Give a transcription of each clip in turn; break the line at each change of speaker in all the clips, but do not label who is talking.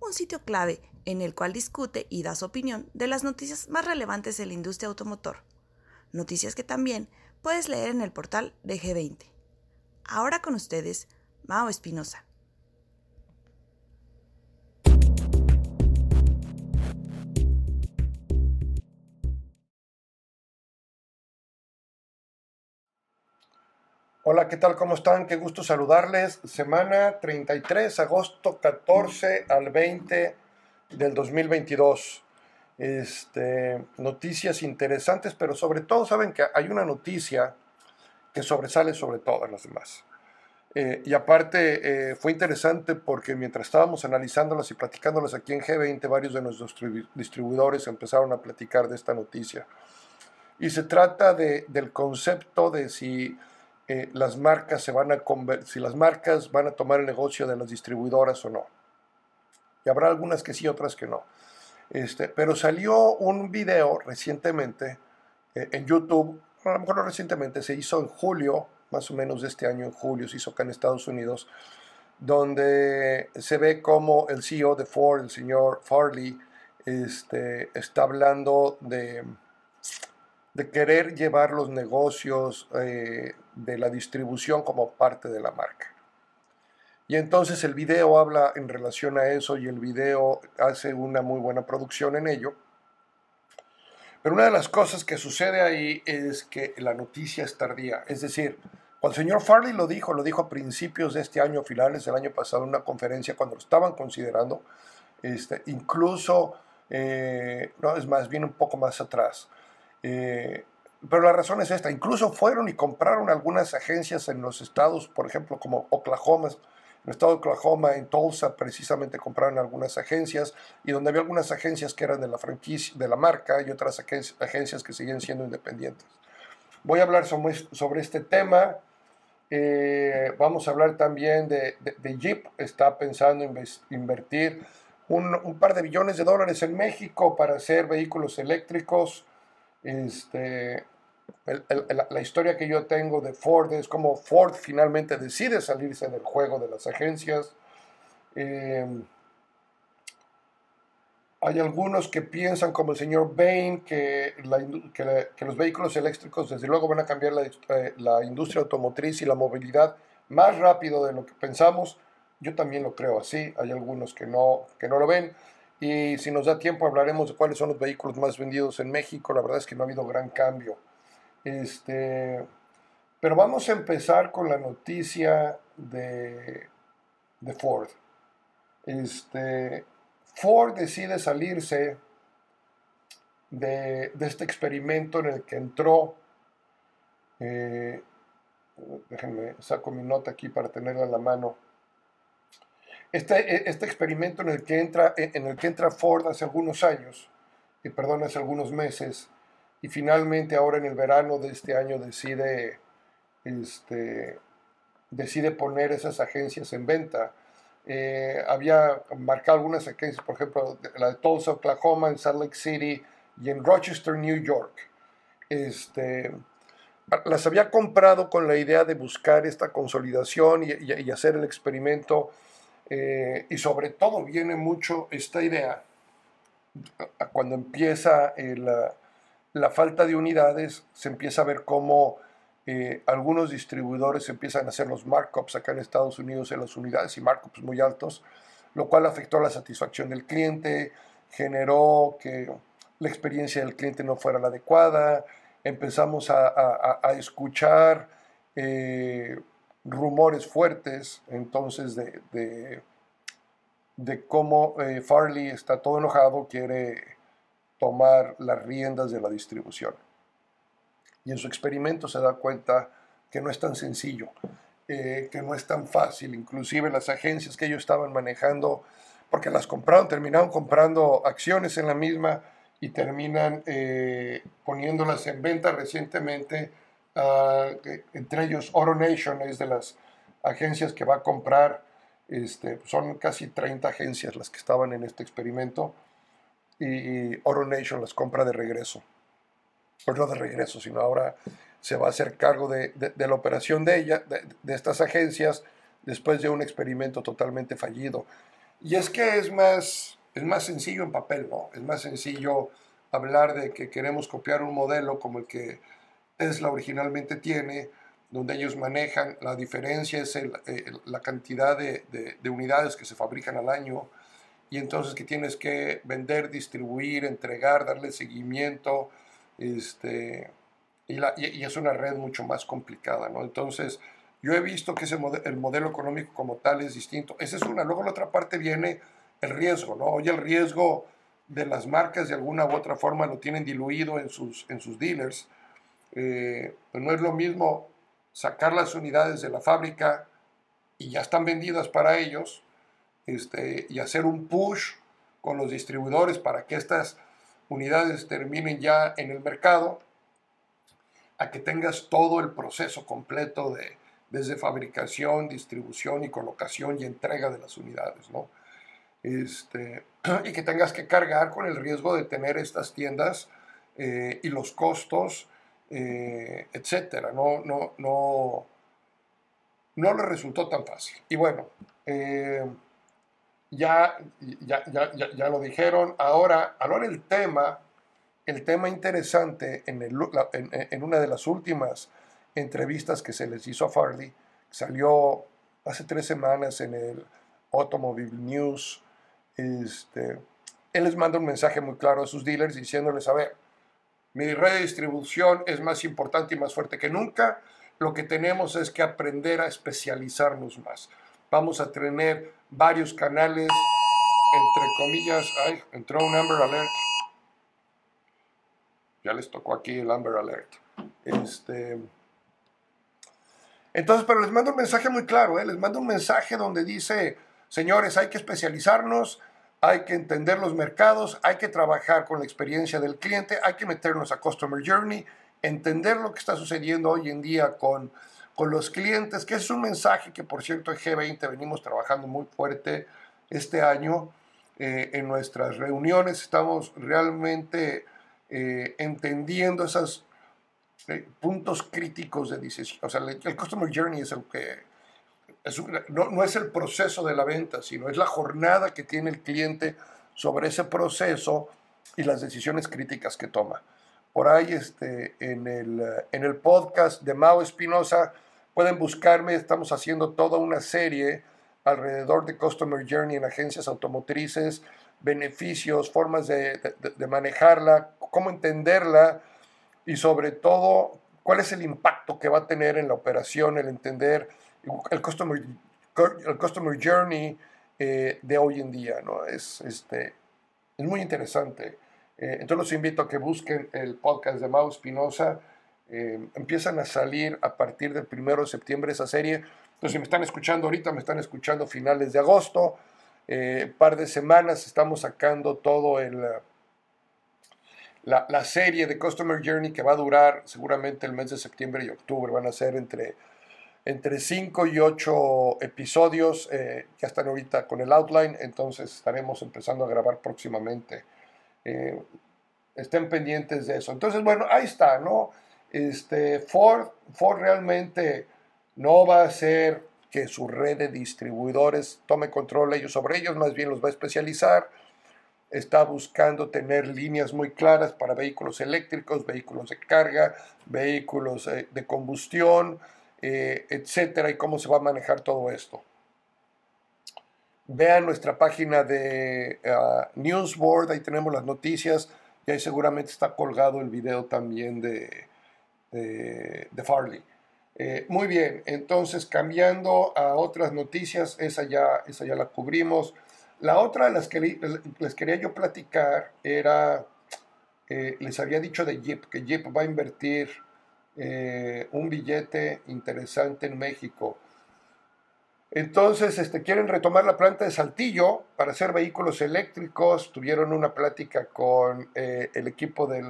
un sitio clave en el cual discute y da su opinión de las noticias más relevantes de la industria automotor. Noticias que también puedes leer en el portal de G20. Ahora con ustedes, Mao Espinosa.
Hola, ¿qué tal? ¿Cómo están? Qué gusto saludarles. Semana 33, agosto 14 al 20 del 2022. Este, noticias interesantes, pero sobre todo saben que hay una noticia que sobresale sobre todas las demás. Eh, y aparte eh, fue interesante porque mientras estábamos analizándolas y platicándolas aquí en G20, varios de nuestros distribuidores empezaron a platicar de esta noticia. Y se trata de, del concepto de si eh, las marcas se van a si las marcas van a tomar el negocio de las distribuidoras o no. Y habrá algunas que sí, otras que no. Este, pero salió un video recientemente eh, en YouTube, a lo mejor no recientemente, se hizo en julio, más o menos de este año, en julio, se hizo acá en Estados Unidos, donde se ve como el CEO de Ford, el señor Farley, este, está hablando de de querer llevar los negocios eh, de la distribución como parte de la marca. Y entonces el video habla en relación a eso y el video hace una muy buena producción en ello. Pero una de las cosas que sucede ahí es que la noticia es tardía. Es decir, cuando el señor Farley lo dijo, lo dijo a principios de este año, finales del año pasado, en una conferencia cuando lo estaban considerando, este, incluso, eh, no, es más bien un poco más atrás. Eh, pero la razón es esta, incluso fueron y compraron algunas agencias en los estados, por ejemplo, como Oklahoma, en el estado de Oklahoma, en Tulsa, precisamente compraron algunas agencias, y donde había algunas agencias que eran de la franquicia, de la marca, y otras agencias que siguen siendo independientes. Voy a hablar sobre, este tema. Eh, vamos a hablar también de, de, Jeep, está pensando en invertir un, un par de billones de dólares en México para hacer vehículos eléctricos. Este, la historia que yo tengo de Ford es como Ford finalmente decide salirse del juego de las agencias. Em, hay algunos que piensan, como el señor Bain, que, que, los vehículos eléctricos desde luego van a cambiar la, eh, la, industria automotriz y la movilidad más rápido de lo que pensamos. Yo también lo creo así. Hay algunos que no, que no lo ven. Y si nos da tiempo hablaremos de cuáles son los vehículos más vendidos en México. La verdad es que no ha habido gran cambio. Este, pero vamos a empezar con la noticia de, de Ford. Este, Ford decide salirse de, este experimento en el que entró. Eh, déjenme, saco mi nota aquí para tenerla en la mano este, e, este experimento en el, que entra, e, en el que entra Ford hace algunos años, y perdón, hace algunos meses, y finalmente ahora en el verano de este año decide, este, decide poner esas agencias en venta. Eh, había marcado algunas agencias, por ejemplo, la de Tulsa, Oklahoma, en Salt Lake City y en Rochester, New York. Este, las había comprado con la idea de buscar esta consolidación y, y hacer el experimento eh, y sobre todo viene mucho esta idea, cuando empieza eh, la, falta de unidades, se empieza a ver cómo eh, algunos distribuidores empiezan a hacer los markups acá en Estados Unidos en las unidades y markups muy altos, lo cual afectó la satisfacción del cliente, generó que la experiencia del cliente no fuera la adecuada, empezamos a, escuchar rumores fuertes entonces de, de, cómo eh, Farley está todo enojado, quiere tomar las riendas de la distribución. Y en su experimento se da cuenta que no es tan sencillo, eh, que no es tan fácil. Inclusive las agencias que ellos estaban manejando, porque las compraron, terminaron comprando acciones en la misma y terminan eh, poniéndolas en venta recientemente. Uh, entre ellos AutoNation es de las agencias que va a comprar, este, son casi 30 agencias las que estaban en este experimento y, AutoNation las compra de regreso. Pues no de regreso, sino ahora se va a hacer cargo de, la operación de ella, de estas agencias, después de un experimento totalmente fallido. Y es que es más, es más sencillo en papel, ¿no? Es más sencillo hablar de que queremos copiar un modelo como el que Tesla originalmente tiene, donde ellos manejan, la diferencia es eh, la cantidad de, de, unidades que se fabrican al año, y entonces que tienes que vender, distribuir, entregar, darle seguimiento, este, y, es una red mucho más complicada, ¿no? Entonces, yo he visto que ese el modelo económico como tal es distinto. Esa es una. Luego la otra parte viene el riesgo, ¿no? Hoy el riesgo de las marcas de alguna u otra forma lo tienen diluido en sus, en sus dealers. Eh, pues no es lo mismo sacar las unidades de la fábrica y ya están vendidas para ellos este, y hacer un push con los distribuidores para que estas unidades terminen ya en el mercado, a que tengas todo el proceso completo de, desde fabricación, distribución y colocación y entrega de las unidades, ¿no? Este, y que tengas que cargar con el riesgo de tener estas tiendas eh, y los costos, eh, etcétera. No, no, no, no le resultó tan fácil. Y bueno, eh, ya, ya, ya, ya, lo dijeron. Ahora, ahora el tema, el tema interesante en, en una de las últimas entrevistas que se les hizo a Farley. Salió hace tres semanas en el Automobile News. Este, él les manda un mensaje muy claro a sus dealers diciéndoles, a ver, mi red de distribución es más importante y más fuerte que nunca. Lo que tenemos es que aprender a especializarnos más. Vamos a tener varios canales, entre comillas, ay, entró un Amber Alert. Ya les tocó aquí el Amber Alert. Este, entonces, pero les mando un mensaje muy claro, ¿eh? les mando un mensaje donde dice, señores, hay que especializarnos, hay que entender los mercados, hay que trabajar con la experiencia del cliente, hay que meternos a Customer Journey, entender lo que está sucediendo hoy en día con, con los clientes, que es un mensaje que, por cierto, en G20 venimos trabajando muy fuerte este año. Eh, en nuestras reuniones estamos realmente eh, entendiendo esas puntos críticos de decisión. O sea, el, Customer Journey es el que... no, no, es el proceso de la venta, sino es la jornada que tiene el cliente sobre ese proceso y las decisiones críticas que toma. Por ahí este, en, el, en el podcast de Mao Espinosa pueden buscarme, estamos haciendo toda una serie alrededor de Customer Journey en agencias automotrices, beneficios, formas de, de, de manejarla, cómo entenderla, y sobre todo cuál es el impacto que va a tener en la operación, el entender el customer, el customer journey eh, de hoy en día. ¿no? Es, este, es muy interesante. Eh, entonces los invito a que busquen el podcast de Mau Espinosa. Eh, empiezan a salir a partir del primero de septiembre esa serie. Entonces, si me están escuchando ahorita, me están escuchando finales de agosto. Un par de semanas estamos sacando todo el la, serie de Customer Journey que va a durar seguramente el mes de septiembre y octubre. Van a ser entre, entre 5 y 8 episodios. Eh, ya están ahorita con el outline, entonces estaremos empezando a grabar próximamente. Eh, estén pendientes de eso. Entonces, bueno, ahí está, ¿no? Este, Ford, Ford realmente no va a ser que su red de distribuidores tome control ellos sobre ellos, más bien los va a especializar está buscando tener líneas muy claras para vehículos eléctricos, vehículos de carga, vehículos eh, de combustión, eh, etcétera, y cómo se va a manejar todo esto. Vean nuestra página de uh, Newsboard, ahí tenemos las noticias y ahí seguramente está colgado el video también de, de, Farley. Eh, muy bien, entonces cambiando a otras noticias, esa ya, esa ya la cubrimos. La otra de las que les quería yo platicar era, eh, les había dicho de Jeep, que Jeep va a invertir eh, un billete interesante en México. Entonces, este, quieren retomar la planta de Saltillo para hacer vehículos eléctricos. Tuvieron una plática con eh, el equipo del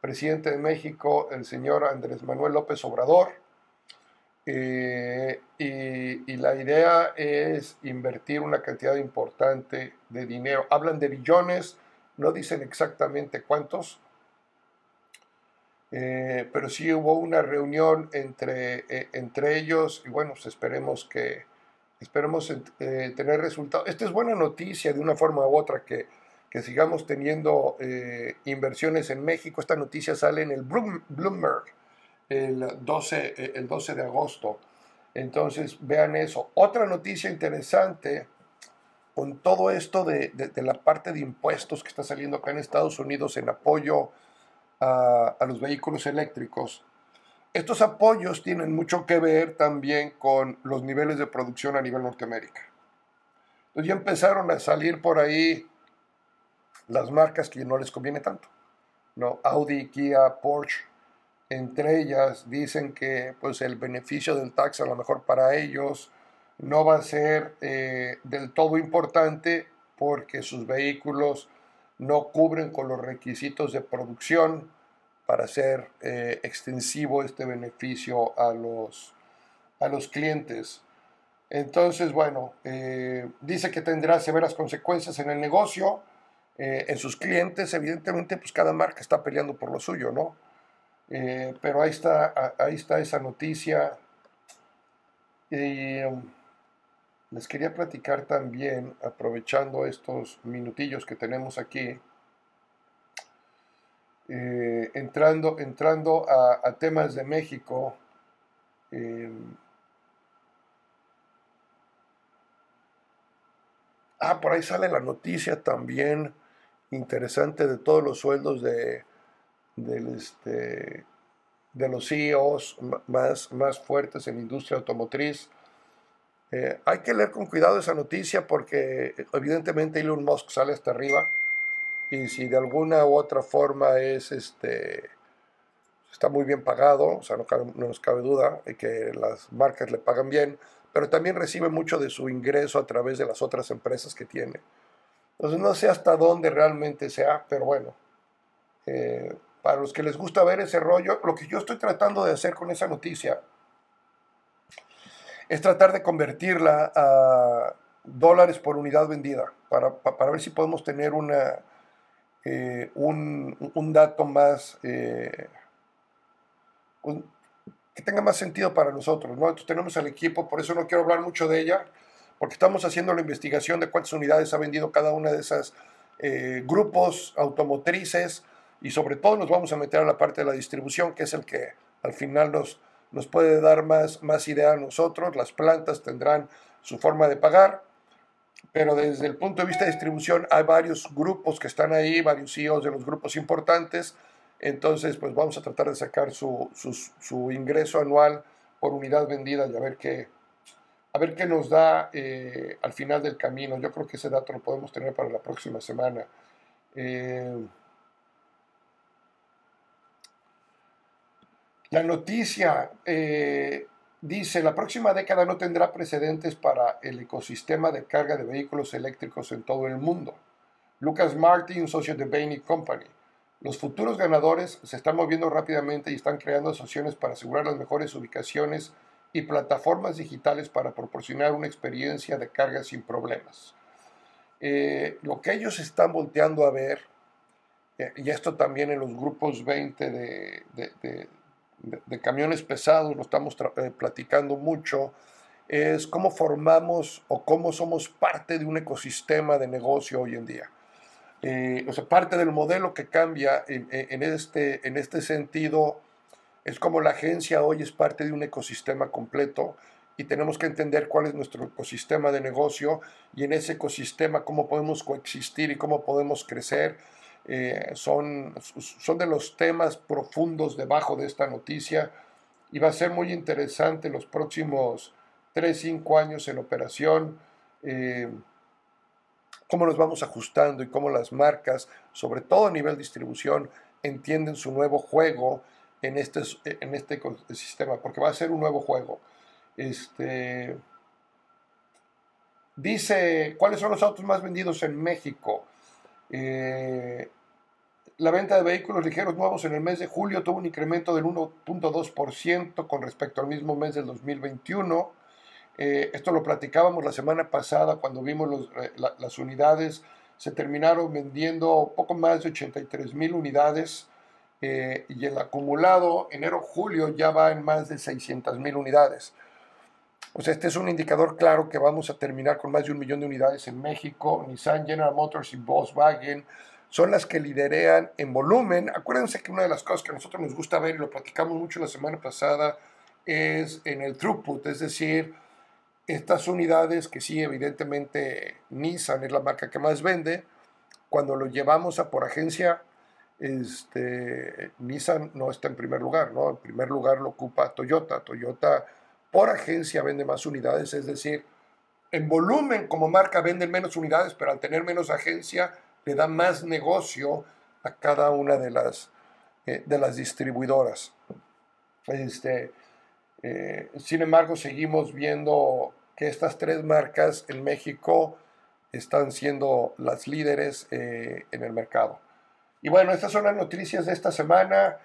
presidente de México, el señor Andrés Manuel López Obrador. Eh, y, la idea es invertir una cantidad importante de dinero. Hablan de billones, no dicen exactamente cuántos, eh, pero sí hubo una reunión entre, entre ellos y bueno, pues esperemos que, Esperemos eh, tener resultados. Esta es buena noticia de una forma u otra que, que sigamos teniendo eh, inversiones en México. Esta noticia sale en el Bloomberg el 12, eh, el 12 de agosto. Entonces, vean eso. Otra noticia interesante con todo esto de, de, la parte de impuestos que está saliendo acá en Estados Unidos en apoyo a los vehículos eléctricos estos apoyos tienen mucho que ver también con los niveles de producción a nivel Norteamérica. Entonces ya empezaron a salir por ahí las marcas que no les conviene tanto. ¿no? Audi, Kia, Porsche, entre ellas dicen que pues, el beneficio del tax a lo mejor para ellos no va a ser eh, del todo importante porque sus vehículos no cubren con los requisitos de producción para hacer eh, extensivo este beneficio a los, a los clientes. Entonces, bueno, eh, dice que tendrá severas consecuencias en el negocio, eh, en sus clientes, evidentemente, pues cada marca está peleando por lo suyo, ¿no? pero ahí está, ahí está esa noticia. Um, les quería platicar también, aprovechando estos minutillos que tenemos aquí, eh, entrando, entrando a, temas de México, em, ah, por ahí sale la noticia también interesante de todos los sueldos de, este, de los CEOs más, más fuertes en la industria automotriz. Eh, hay que leer con cuidado esa noticia porque evidentemente Elon Musk sale hasta arriba y si de alguna u otra forma es este está muy bien pagado, o sea, no, nos cabe duda de que las marcas le pagan bien, pero también recibe mucho de su ingreso a través de las otras empresas que tiene. Entonces no sé hasta dónde realmente sea, pero bueno, eh, para los que les gusta ver ese rollo, lo que yo estoy tratando de hacer con esa noticia es tratar de convertirla a dólares por unidad vendida, para, para ver si podemos tener una, eh, un, dato más eh, que tenga más sentido para nosotros. ¿no? Entonces tenemos al equipo, por eso no quiero hablar mucho de ella, porque estamos haciendo la investigación de cuántas unidades ha vendido cada una de esas eh, grupos automotrices y sobre todo nos vamos a meter a la parte de la distribución, que es el que al final nos, nos puede dar más, más idea a nosotros. Las plantas tendrán su forma de pagar pero desde el punto de vista de distribución hay varios grupos que están ahí, varios CEOs de los grupos importantes, entonces pues vamos a tratar de sacar su, su, ingreso anual por unidad vendida y a ver qué, a ver qué nos da eh, al final del camino. Yo creo que ese dato lo podemos tener para la próxima semana. Eh, la noticia, eh, Dice, la próxima década no tendrá precedentes para el ecosistema de carga de vehículos eléctricos en todo el mundo. Lucas Martin, socio de Bain Company. Los futuros ganadores se están moviendo rápidamente y están creando asociaciones para asegurar las mejores ubicaciones y plataformas digitales para proporcionar una experiencia de carga sin problemas. Eh, lo que ellos están volteando a ver, eh, y esto también en los grupos 20 de de, camiones pesados, lo estamos eh, platicando mucho, es cómo formamos o cómo somos parte de un ecosistema de negocio hoy en día. Eh, o sea, parte del modelo que cambia en, este, en este sentido es como la agencia hoy es parte de un ecosistema completo y tenemos que entender cuál es nuestro ecosistema de negocio y en ese ecosistema cómo podemos coexistir y cómo podemos crecer eh, son, son de los temas profundos debajo de esta noticia y va a ser muy interesante los próximos 3, 5 años en operación, eh, cómo nos vamos ajustando y cómo las marcas, sobre todo a nivel distribución, entienden su nuevo juego en este, en este ecosistema, porque va a ser un nuevo juego. Este, dice, ¿cuáles son los autos más vendidos en México? Eh, la venta de vehículos ligeros nuevos en el mes de julio tuvo un incremento del 1.2% con respecto al mismo mes del 2021. Eh, esto lo platicábamos la semana pasada cuando vimos eh, las unidades. Se terminaron vendiendo poco más de 83 mil unidades eh, y el acumulado enero-julio ya va en más de 600 mil unidades. Sea, este es un indicador claro que vamos a terminar con más de un millón de unidades en México. Nissan, General Motors y Volkswagen son las que liderean en volumen. Acuérdense que una de las cosas que a nosotros nos gusta ver y lo platicamos mucho la semana pasada es en el throughput, es decir, estas unidades que sí, evidentemente Nissan es la marca que más vende, cuando lo llevamos a por agencia, este, Nissan no está en primer lugar, ¿no? En primer lugar lo ocupa Toyota. Toyota por agencia vende más unidades, es decir, en volumen como marca venden menos unidades, pero al tener menos agencia le da más negocio a cada una de las, eh, de las distribuidoras. Este, eh, sin embargo, seguimos viendo que estas tres marcas en México están siendo las líderes eh, en el mercado. Y bueno, estas son las noticias de esta semana.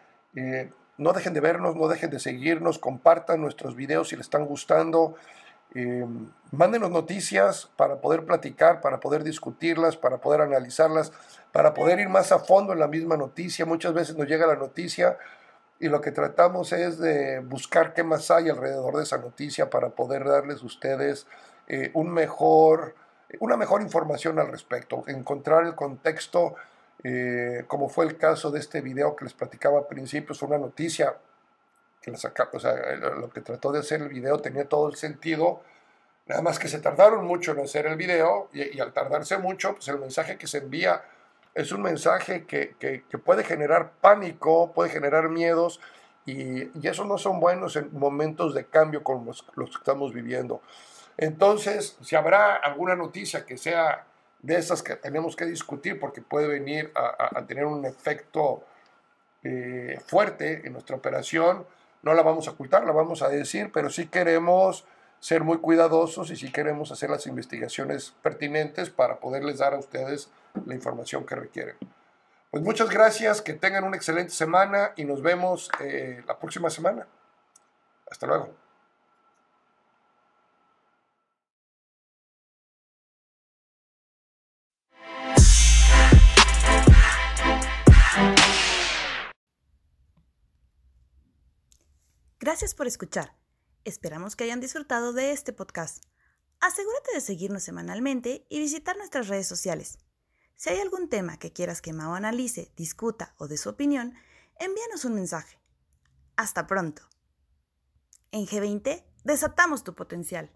No dejen de vernos, no dejen de seguirnos, compartan nuestros videos si les están gustando. Eh, mándenos noticias para poder platicar, para poder discutirlas, para poder analizarlas, para poder ir más a fondo en la misma noticia. Muchas veces nos llega la noticia y lo que tratamos es de buscar qué más hay alrededor de esa noticia para poder darles a ustedes eh, un mejor, una mejor información al respecto, encontrar el contexto, eh, como fue el caso de este video que les platicaba al principio, es una noticia o sea, lo que trató de hacer el video tenía todo el sentido, nada más que se tardaron mucho en hacer el video y, al tardarse mucho, pues el mensaje que se envía es un mensaje que, que, puede generar pánico, puede generar miedos y, y esos no son buenos en momentos de cambio como los, los, que estamos viviendo. Entonces, si habrá alguna noticia que sea de esas que tenemos que discutir porque puede venir a, tener un efecto eh, fuerte en nuestra operación, no la vamos a ocultar, la vamos a decir, pero sí queremos ser muy cuidadosos y sí queremos hacer las investigaciones pertinentes para poderles dar a ustedes la información que requieren. Pues muchas gracias, que tengan una excelente semana y nos vemos eh, la próxima semana. Hasta luego.
Gracias por escuchar. Esperamos que hayan disfrutado de este podcast. Asegúrate de seguirnos semanalmente y visitar nuestras redes sociales. Si hay algún tema que quieras que Mao analice, discuta o dé su opinión, envíanos un mensaje. Hasta pronto. En G20, desatamos tu potencial.